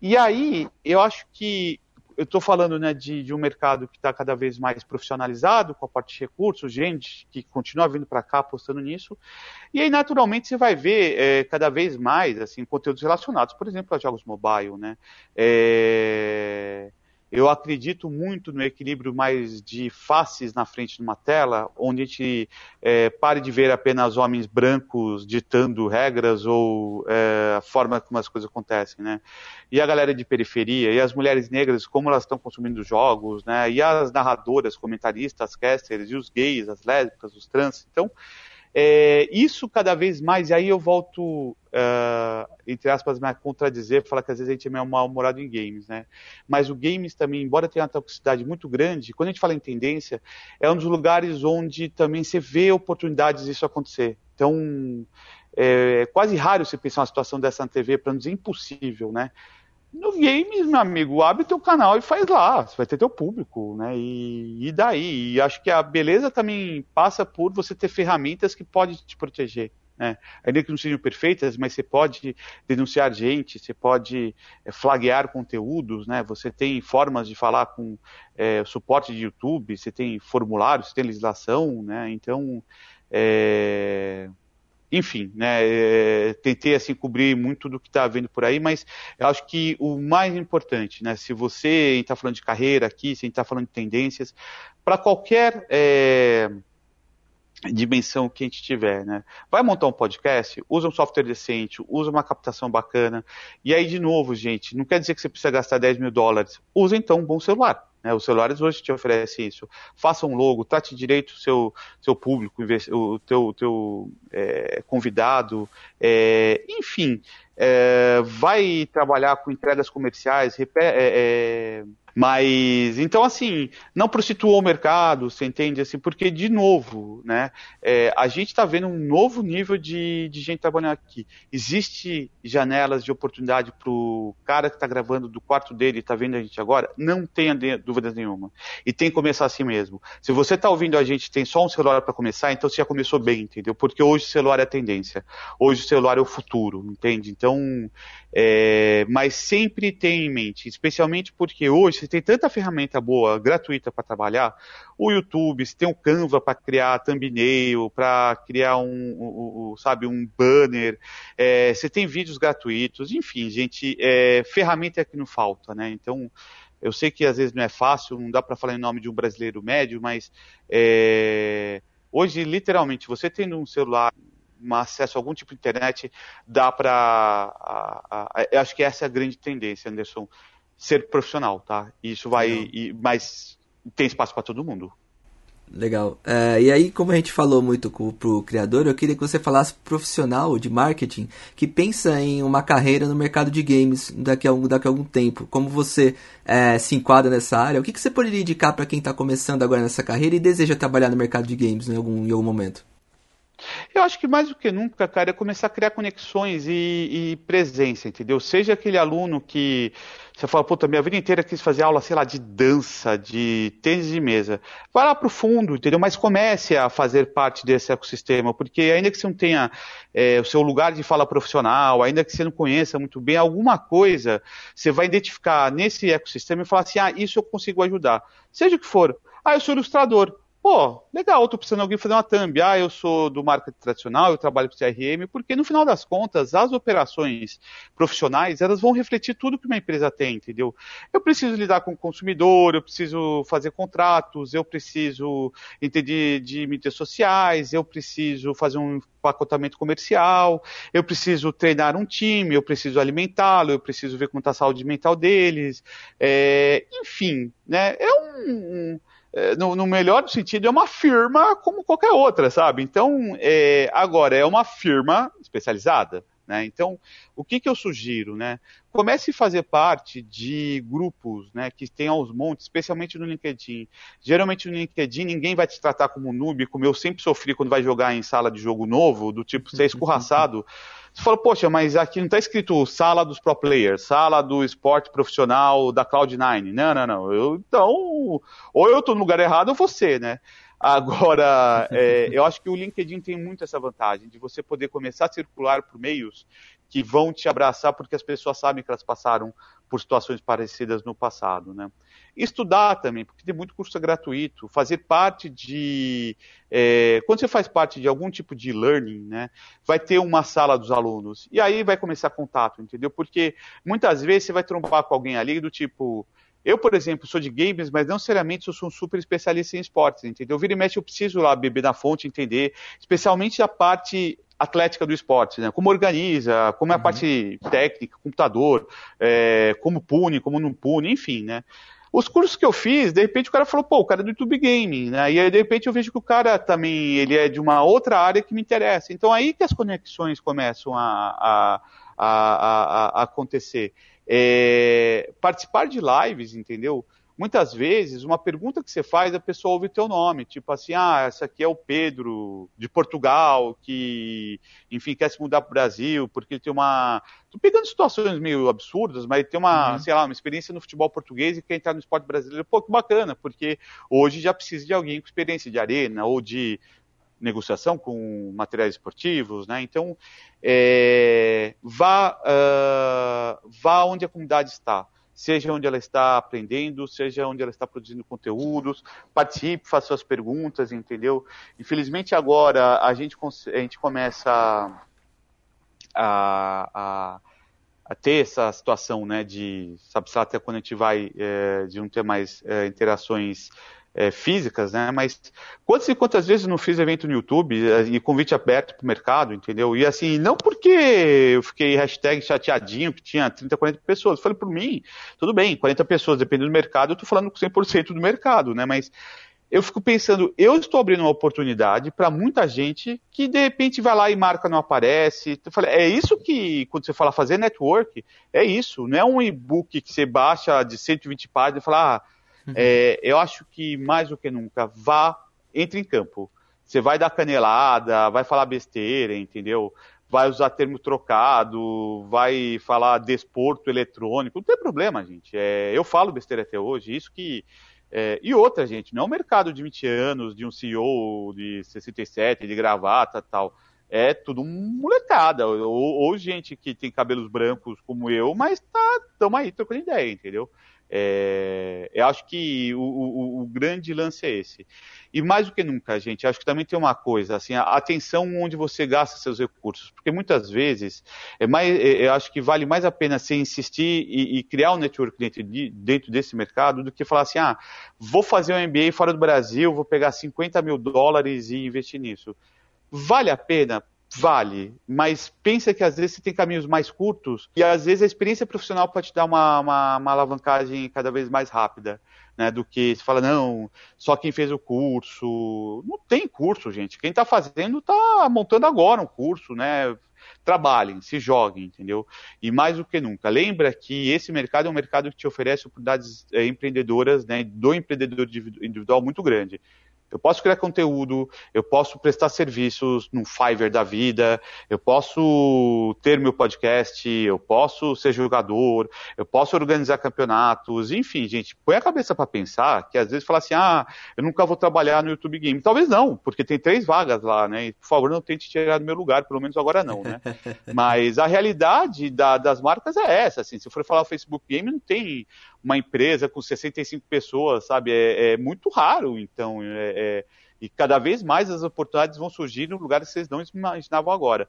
E aí, eu acho que eu estou falando né, de, de, um mercado que está cada vez mais profissionalizado, com a parte de recursos, gente que continua vindo para cá apostando nisso. E aí, naturalmente, você vai ver é, cada vez mais assim, conteúdos relacionados, por exemplo, a jogos mobile. Né? É eu acredito muito no equilíbrio mais de faces na frente de uma tela, onde a gente é, pare de ver apenas homens brancos ditando regras ou é, a forma como as coisas acontecem, né? E a galera de periferia, e as mulheres negras, como elas estão consumindo jogos, né? E as narradoras, comentaristas, casters, e os gays, as lésbicas, os trans. Então, é, isso cada vez mais, e aí eu volto, uh, entre aspas, a contradizer, falar que às vezes a gente é meio mal-humorado em games, né? Mas o games também, embora tenha uma toxicidade muito grande, quando a gente fala em tendência, é um dos lugares onde também você vê oportunidades disso acontecer. Então, é quase raro você pensar uma situação dessa na TV, para não dizer impossível, né? No games, meu amigo, abre teu canal e faz lá. Você vai ter teu público, né? E, e daí? E acho que a beleza também passa por você ter ferramentas que podem te proteger. Né? Ainda que não sejam perfeitas, mas você pode denunciar gente, você pode é, flaguear conteúdos, né? Você tem formas de falar com é, suporte de YouTube, você tem formulários, você tem legislação, né? Então, é, enfim, né, é, tentei assim cobrir muito do que está vendo por aí, mas eu acho que o mais importante, né, se você está falando de carreira aqui, se está falando de tendências, para qualquer é, dimensão que a gente tiver, né, vai montar um podcast, usa um software decente, usa uma captação bacana, e aí de novo, gente, não quer dizer que você precisa gastar 10 mil dólares, usa então um bom celular. Né? Os celulares hoje te oferecem isso. Faça um logo, trate direito o seu, seu público, o teu, teu é, convidado, é, enfim, é, vai trabalhar com entregas comerciais, é, é, Mas, então, assim, não prostituou o mercado, você entende? Assim, porque, de novo, né, é, a gente está vendo um novo nível de, de gente trabalhando aqui. Existe janelas de oportunidade para o cara que está gravando do quarto dele e está vendo a gente agora? Não tenha dúvidas nenhuma. E tem que começar assim mesmo. Se você está ouvindo a gente tem só um celular para começar, então você já começou bem, entendeu? Porque hoje o celular é a tendência. Hoje o celular é o futuro, entende? Então, é, mas sempre tenha em mente, especialmente porque hoje você tem tanta ferramenta boa, gratuita para trabalhar, o YouTube, você tem o Canva para criar thumbnail, para criar um, um, um, sabe, um banner, é, você tem vídeos gratuitos, enfim, gente, é, ferramenta é que não falta, né? Então, eu sei que às vezes não é fácil, não dá para falar em nome de um brasileiro médio, mas é, hoje, literalmente, você tendo um celular, um acesso a algum tipo de internet, dá para. Eu acho que essa é a grande tendência, Anderson, ser profissional, tá? Isso vai. E, mas tem espaço para todo mundo. Legal. É, e aí, como a gente falou muito com, pro criador, eu queria que você falasse profissional de marketing que pensa em uma carreira no mercado de games daqui a, um, daqui a algum tempo. Como você é, se enquadra nessa área? O que, que você poderia indicar para quem está começando agora nessa carreira e deseja trabalhar no mercado de games em algum, em algum momento? Eu acho que mais do que nunca, cara, é começar a criar conexões e, e presença, entendeu? Seja aquele aluno que você fala, puta, minha vida inteira quis fazer aula, sei lá, de dança, de tênis de mesa. Vai lá pro fundo, entendeu? Mas comece a fazer parte desse ecossistema, porque ainda que você não tenha é, o seu lugar de fala profissional, ainda que você não conheça muito bem alguma coisa, você vai identificar nesse ecossistema e falar assim, ah, isso eu consigo ajudar. Seja o que for. Ah, eu sou ilustrador pô, legal, tô precisando de alguém fazer uma thumb. Ah, eu sou do marketing tradicional, eu trabalho com CRM, porque no final das contas, as operações profissionais, elas vão refletir tudo que uma empresa tem, entendeu? Eu preciso lidar com o consumidor, eu preciso fazer contratos, eu preciso entender de mídias sociais, eu preciso fazer um pacotamento comercial, eu preciso treinar um time, eu preciso alimentá-lo, eu preciso ver como está a saúde mental deles, é, enfim, né? É um é, no, no, melhor sentido, é uma firma como qualquer outra, sabe? Então, é, agora, é uma firma especializada. Né? Então, o que, que eu sugiro? Né? Comece a fazer parte de grupos né, que tem aos montes, especialmente no LinkedIn. Geralmente no LinkedIn ninguém vai te tratar como noob, como eu sempre sofri quando vai jogar em sala de jogo novo, do tipo ser escorraçado. Você fala, poxa, mas aqui não está escrito sala dos pro players, sala do esporte profissional da Cloud9. Não, não, não. Eu, então, ou eu estou no lugar errado ou você, né? Agora, é, eu acho que o LinkedIn tem muito essa vantagem de você poder começar a circular por meios que vão te abraçar porque as pessoas sabem que elas passaram por situações parecidas no passado, né? Estudar também, porque tem muito curso gratuito, fazer parte de... É, quando você faz parte de algum tipo de learning, né, vai ter uma sala dos alunos, e aí vai começar contato, entendeu? Porque muitas vezes você vai trombar com alguém ali do tipo... Eu, por exemplo, sou de games, mas não seriamente eu sou um super especialista em esportes, entendeu? Vira e mexe, eu preciso lá beber na fonte, entender, especialmente a parte atlética do esporte, né? Como organiza, como é a uhum. parte técnica, computador, é, como pune, como não pune, enfim, né? Os cursos que eu fiz, de repente o cara falou, pô, o cara é do YouTube Gaming, né? E aí, de repente, eu vejo que o cara também, ele é de uma outra área que me interessa. Então, aí que as conexões começam a, a, a, a acontecer. É, participar de lives, entendeu? muitas vezes, uma pergunta que você faz, a pessoa ouve o teu nome, tipo assim, ah, esse aqui é o Pedro de Portugal, que, enfim, quer se mudar para o Brasil, porque ele tem uma... Tô pegando situações meio absurdas, mas tem uma, uhum. sei lá, uma experiência no futebol português e quer entrar no esporte brasileiro. Pô, que bacana, porque hoje já precisa de alguém com experiência de arena ou de negociação com materiais esportivos, né? Então, é, vá, uh, vá onde a comunidade está seja onde ela está aprendendo, seja onde ela está produzindo conteúdos, participe, faça suas perguntas, entendeu? Infelizmente agora a gente, a gente começa a, a, a ter essa situação, né, de, sabe, até quando a gente vai, é, de não ter mais é, interações é, físicas, né? Mas quantas e quantas vezes não fiz evento no YouTube é, e convite aberto para o mercado, entendeu? E assim, não porque eu fiquei hashtag chateadinho que tinha 30, 40 pessoas. Eu falei por mim, tudo bem, 40 pessoas, dependendo do mercado, eu estou falando com 100% do mercado, né? Mas eu fico pensando, eu estou abrindo uma oportunidade para muita gente que de repente vai lá e marca não aparece. Eu falei, é isso que, quando você fala fazer network, é isso. Não é um e-book que você baixa de 120 páginas e fala, ah, uhum. é, eu acho que mais do que nunca, vá, entre em campo. Você vai dar canelada, vai falar besteira, entendeu? Vai usar termo trocado, vai falar desporto eletrônico, não tem problema, gente. É, eu falo besteira até hoje, isso que é, e outra, gente, não é um mercado de 20 anos, de um CEO de 67, de gravata tal. É tudo molecada, ou, ou gente que tem cabelos brancos como eu, mas tá, tamo aí trocando ideia, entendeu? É, eu acho que o, o, o, grande lance é esse. E mais do que nunca, gente, acho que também tem uma coisa, assim, a atenção onde você gasta seus recursos, porque muitas vezes é mais, é, eu acho que vale mais a pena você insistir e, e criar um network dentro, de, dentro desse mercado do que falar assim, ah, vou fazer um MBA fora do Brasil, vou pegar 50 mil dólares e investir nisso. Vale a pena? Vale, mas pensa que às vezes você tem caminhos mais curtos e às vezes a experiência profissional pode te dar uma, uma, uma alavancagem cada vez mais rápida. Né, do que se fala, não, só quem fez o curso. Não tem curso, gente. Quem está fazendo está montando agora um curso, né? Trabalhem, se joguem, entendeu? E mais do que nunca, lembra que esse mercado é um mercado que te oferece oportunidades é, empreendedoras, né, do empreendedor individual muito grande. Eu posso criar conteúdo, eu posso prestar serviços no Fiverr da vida, eu posso ter meu podcast, eu posso ser jogador, eu posso organizar campeonatos, enfim, gente, põe a cabeça para pensar que às vezes fala assim, ah, eu nunca vou trabalhar no YouTube Game. Talvez não, porque tem três vagas lá, né? E, por favor, não tente tirar do meu lugar, pelo menos agora não, né? Mas a realidade da, das marcas é essa, assim, se for falar o Facebook Game, não tem uma empresa com 65 pessoas, sabe? É, é muito raro, então. É, é, e cada vez mais as oportunidades vão surgir no lugar que vocês não imaginavam agora.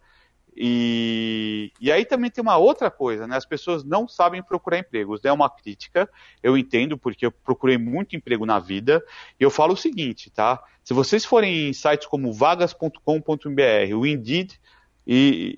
E, e aí também tem uma outra coisa, né? As pessoas não sabem procurar empregos. É uma crítica, eu entendo, porque eu procurei muito emprego na vida. E eu falo o seguinte, tá? Se vocês forem em sites como vagas.com.br, o Indeed, e,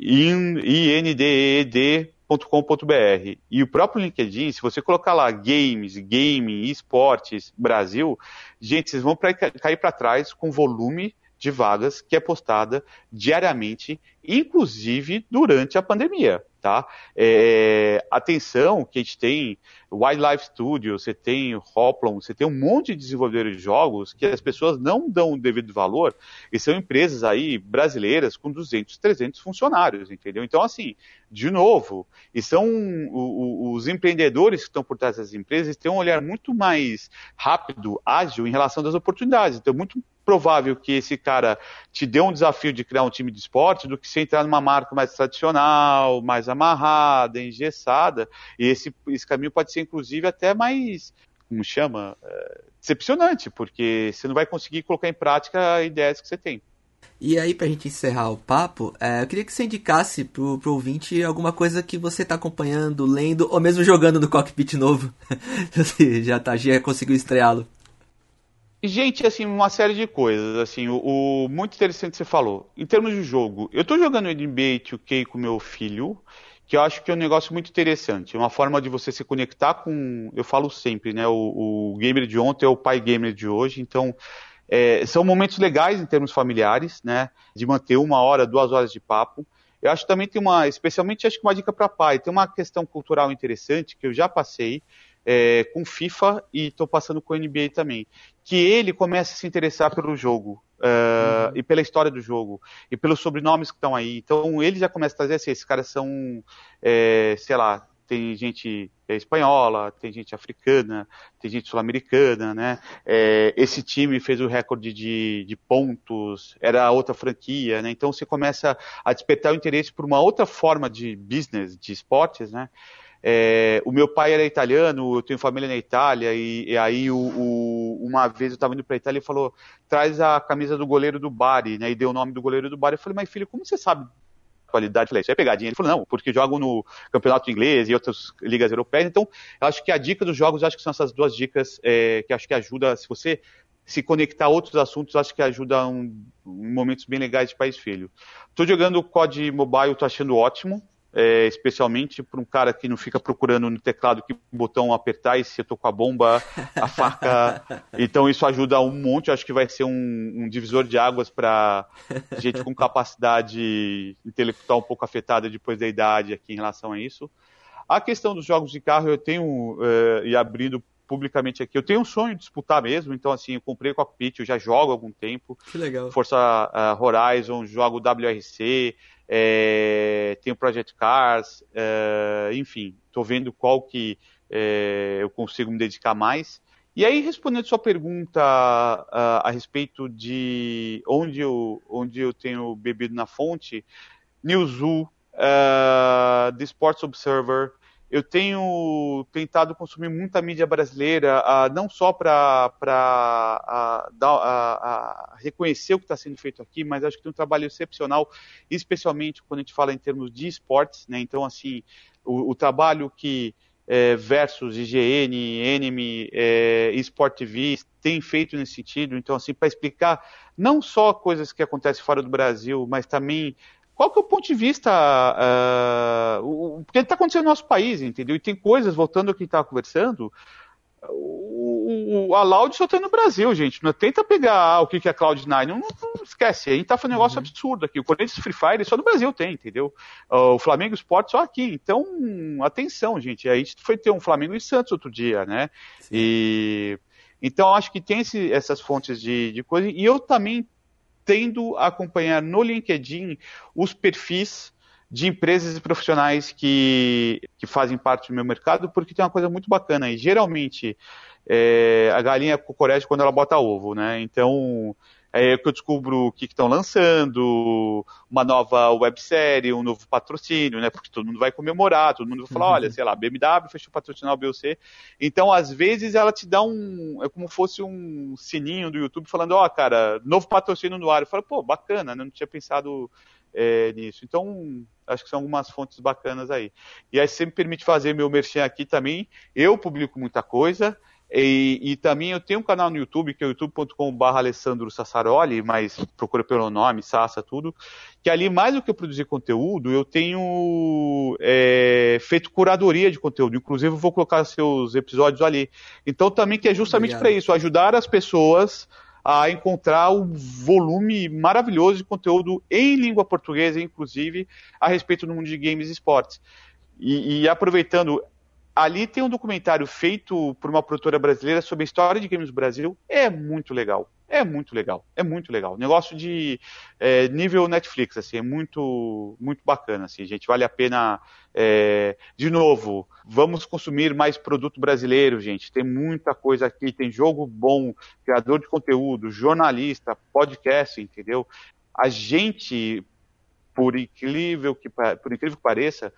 INDED com.br E o próprio LinkedIn, se você colocar lá games, gaming, esportes, Brasil, gente, vocês vão pra, cair para trás com volume de vagas que é postada diariamente, inclusive durante a pandemia tá? É, atenção que a gente tem Wildlife Studio, você tem Hoplon, você tem um monte de desenvolvedores de jogos que as pessoas não dão o devido valor e são empresas aí brasileiras com 200, 300 funcionários, entendeu? Então, assim, de novo, e são o, o, os empreendedores que estão por trás das empresas têm um olhar muito mais rápido, ágil em relação das oportunidades. Então, muito provável que esse cara te dê um desafio de criar um time de esporte do que se entrar numa marca mais tradicional, mais amarrada, engessada. E esse, esse caminho pode ser, inclusive, até mais, como chama, é, decepcionante, porque você não vai conseguir colocar em prática ideias que você tem. E aí, pra gente encerrar o papo, é, eu queria que você indicasse pro, pro ouvinte alguma coisa que você tá acompanhando, lendo, ou mesmo jogando no cockpit novo. já, tá, já conseguiu estreá-lo. Gente, assim, uma série de coisas, assim, o, o, muito interessante que você falou. Em termos de jogo, eu tô jogando NBA 2K com meu filho, que eu acho que é um negócio muito interessante. É uma forma de você se conectar com, eu falo sempre, né, o, o gamer de ontem é o pai gamer de hoje, então é, são momentos legais em termos familiares, né, de manter uma hora, duas horas de papo. Eu acho também tem uma, especialmente acho que uma dica para pai, tem uma questão cultural interessante que eu já passei, é, com FIFA e estou passando com NBA também. Que ele comece a se interessar pelo jogo. Uh, uhum. E pela história do jogo, e pelos sobrenomes que estão aí. Então ele já começa a trazer assim: esses caras são, é, sei lá, tem gente espanhola, tem gente africana, tem gente sul-americana, né? É, esse time fez o recorde de, de, pontos, era outra franquia, né? Então você começa a despertar o interesse por uma outra forma de business, de esportes, né? É, o meu pai era italiano, eu tenho família na Itália, e, e aí o, o, uma vez eu estava indo para a Itália e falou: traz a camisa do goleiro do Bari, né? E deu o nome do goleiro do Bari. Eu falei, mas filho, como você sabe qualidade? Eu falei, isso é pegadinha. Ele falou, não, porque jogo no campeonato inglês e outras ligas europeias. Então, acho que a dica dos jogos, acho que são essas duas dicas é, que acho que ajuda, se você se conectar a outros assuntos, acho que ajuda um, momentos bem legais de país filho. Estou jogando o COD Mobile, estou achando ótimo é, especialmente para um cara que não fica procurando no teclado que botão apertar e se eu tô com a bomba, a faca. Então isso ajuda um monte, acho que vai ser um, um divisor de águas para gente com capacidade intelectual um pouco afetada depois da idade aqui em relação a isso. A questão dos jogos de carro, eu tenho, uh, e abrindo publicamente aqui, eu tenho um sonho de disputar mesmo, então assim, eu comprei o cockpit, eu já jogo há algum tempo. Que legal. Força uh, Horizon, jogo WRC, é, tem o Project Cars, é, enfim, estou vendo qual que é, eu consigo me dedicar mais. E aí, respondendo sua pergunta a, a respeito de onde eu, onde eu tenho bebido na fonte, Newzoo, uh, The Sports Observer, eu tenho tentado consumir muita mídia brasileira, uh, não só para reconhecer o que está sendo feito aqui, mas acho que tem um trabalho excepcional, especialmente quando a gente fala em termos de esportes, né? Então, assim, o, o trabalho que é, versus IGN, Enemy, é, Sport TV tem feito nesse sentido. Então, assim, para explicar não só coisas que acontecem fora do Brasil, mas também qual que é o ponto de vista, uh, o, que está acontecendo no nosso país, entendeu? E tem coisas, voltando ao que estava conversando, o, o, a Loud só tem no Brasil, gente. Não tenta pegar o que, é Cloud9, não, não, esquece. A gente tá falando um negócio uhum. absurdo aqui. O Corinthians Free Fire só no Brasil tem, entendeu? Uh, o Flamengo Sport só aqui. Então, atenção, gente. A gente foi ter um Flamengo e Santos outro dia, né? Sim. E então acho que tem esse, essas fontes de, de coisa. E eu também tendo a acompanhar no LinkedIn os perfis de empresas e profissionais que, que fazem parte do meu mercado, porque tem uma coisa muito bacana. E geralmente é, a galinha cocorete quando ela bota ovo, né? Então é que eu descubro o que estão lançando, uma nova websérie, um novo patrocínio, né? Porque todo mundo vai comemorar, todo mundo vai falar, uhum. olha, sei lá, BMW fechou patrocinar o BOC. Então, às vezes, ela te dá um. É como fosse um sininho do YouTube falando, ó, oh, cara, novo patrocínio no ar. Eu falo, pô, bacana, né? Não tinha pensado é, nisso. Então, acho que são algumas fontes bacanas aí. E aí, me permite fazer meu merchan aqui também. Eu publico muita coisa. E, e, também eu tenho um canal no YouTube, que é youtube.com.br Alessandro Sassaroli, mas procura pelo nome, Sassa, tudo. Que ali, mais do que eu produzir conteúdo, eu tenho é, feito curadoria de conteúdo. Inclusive, eu vou colocar seus episódios ali. Então, também que é justamente para isso, ajudar as pessoas a encontrar o volume maravilhoso de conteúdo em língua portuguesa, inclusive, a respeito do mundo de games e esportes. E, e aproveitando ali tem um documentário feito por uma produtora brasileira sobre a história de games do Brasil. É muito legal. É muito legal. É muito legal. Negócio de é, nível Netflix, assim, é muito, muito bacana, assim, gente. Vale a pena. É, de novo, vamos consumir mais produto brasileiro, gente. Tem muita coisa aqui. Tem jogo bom, criador de conteúdo, jornalista, podcast, entendeu? A gente, por incrível que, por incrível que pareça,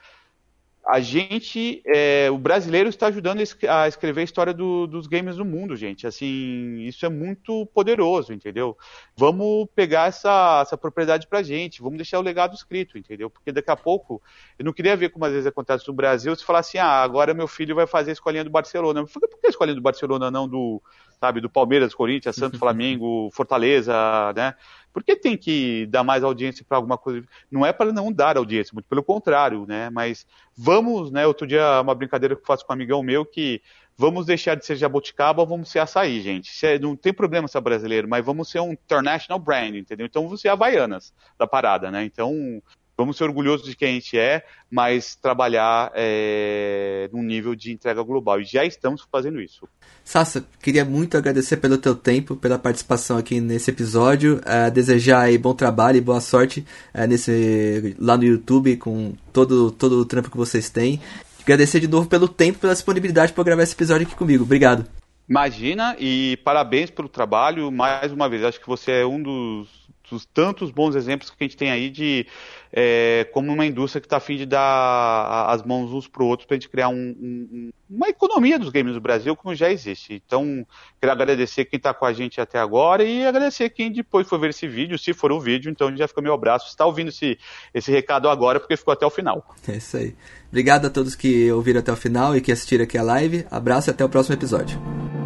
a gente, é, o brasileiro está ajudando a escrever a história do, dos games do mundo, gente. Assim, isso é muito poderoso, entendeu? Vamos pegar essa, essa propriedade pra gente, vamos deixar o legado escrito, entendeu? Porque daqui a pouco, eu não queria ver como às vezes acontece no Brasil, se falar assim, ah, agora meu filho vai fazer a escolinha do Barcelona. Por que a escolinha do Barcelona não do, sabe, do Palmeiras, Corinthians, Santos, Flamengo, Fortaleza, né? Por que tem que dar mais audiência para alguma coisa? Não é para não dar audiência, muito pelo contrário, né? Mas vamos, né? Outro dia, uma brincadeira que eu faço com um amigão meu que vamos deixar de ser jabuticaba, vamos ser açaí, gente. É, não tem problema ser brasileiro, mas vamos ser um international brand, entendeu? Então vamos ser havaianas da parada, né? Então vamos ser orgulhosos de quem a gente é, mas trabalhar é, num nível de entrega global. E já estamos fazendo isso. Sassa, queria muito agradecer pelo teu tempo, pela participação aqui nesse episódio. É, desejar aí bom trabalho e boa sorte é, nesse, lá no YouTube com todo, todo o trampo que vocês têm. Agradecer de novo pelo tempo, pela disponibilidade para gravar esse episódio aqui comigo. Obrigado. Imagina e parabéns pelo trabalho mais uma vez. Acho que você é um dos, dos tantos bons exemplos que a gente tem aí de é, como uma indústria que está afim de dar as mãos uns para o outro para a gente criar um, um, uma economia dos games do Brasil como já existe. Então, quero agradecer quem está com a gente até agora e agradecer quem depois for ver esse vídeo, se for o vídeo, então já fica meu abraço. Está ouvindo esse, esse recado agora porque ficou até o final. É isso aí. Obrigado a todos que ouviram até o final e que assistiram aqui a live. Abraço e até o próximo episódio.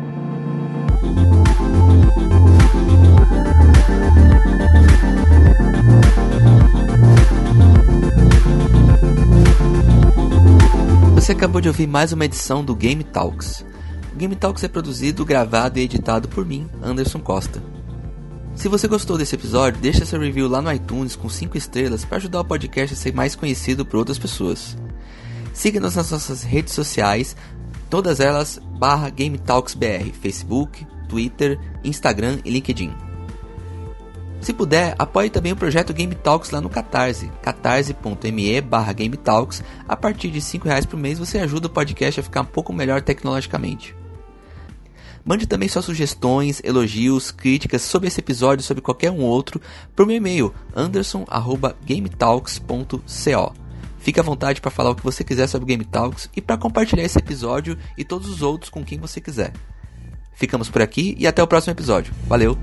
Acabou de ouvir mais uma edição do Game Talks. O Game Talks é produzido, gravado e editado por mim, Anderson Costa. Se você gostou desse episódio, deixa seu review lá no iTunes com 5 estrelas para ajudar o podcast a ser mais conhecido por outras pessoas. Siga-nos nas nossas redes sociais, todas elas barra Game Talks BR, Facebook, Twitter, Instagram e LinkedIn. Se puder, apoie também o projeto Game Talks lá no Catarse, catarse.me barra Game Talks. A partir de R$ reais por mês você ajuda o podcast a ficar um pouco melhor tecnologicamente. Mande também suas sugestões, elogios, críticas sobre esse episódio sobre qualquer um outro por meu e-mail anderson@gametalks.co. Fique à vontade para falar o que você quiser sobre Game Talks e para compartilhar esse episódio e todos os outros com quem você quiser. Ficamos por aqui e até o próximo episódio. Valeu!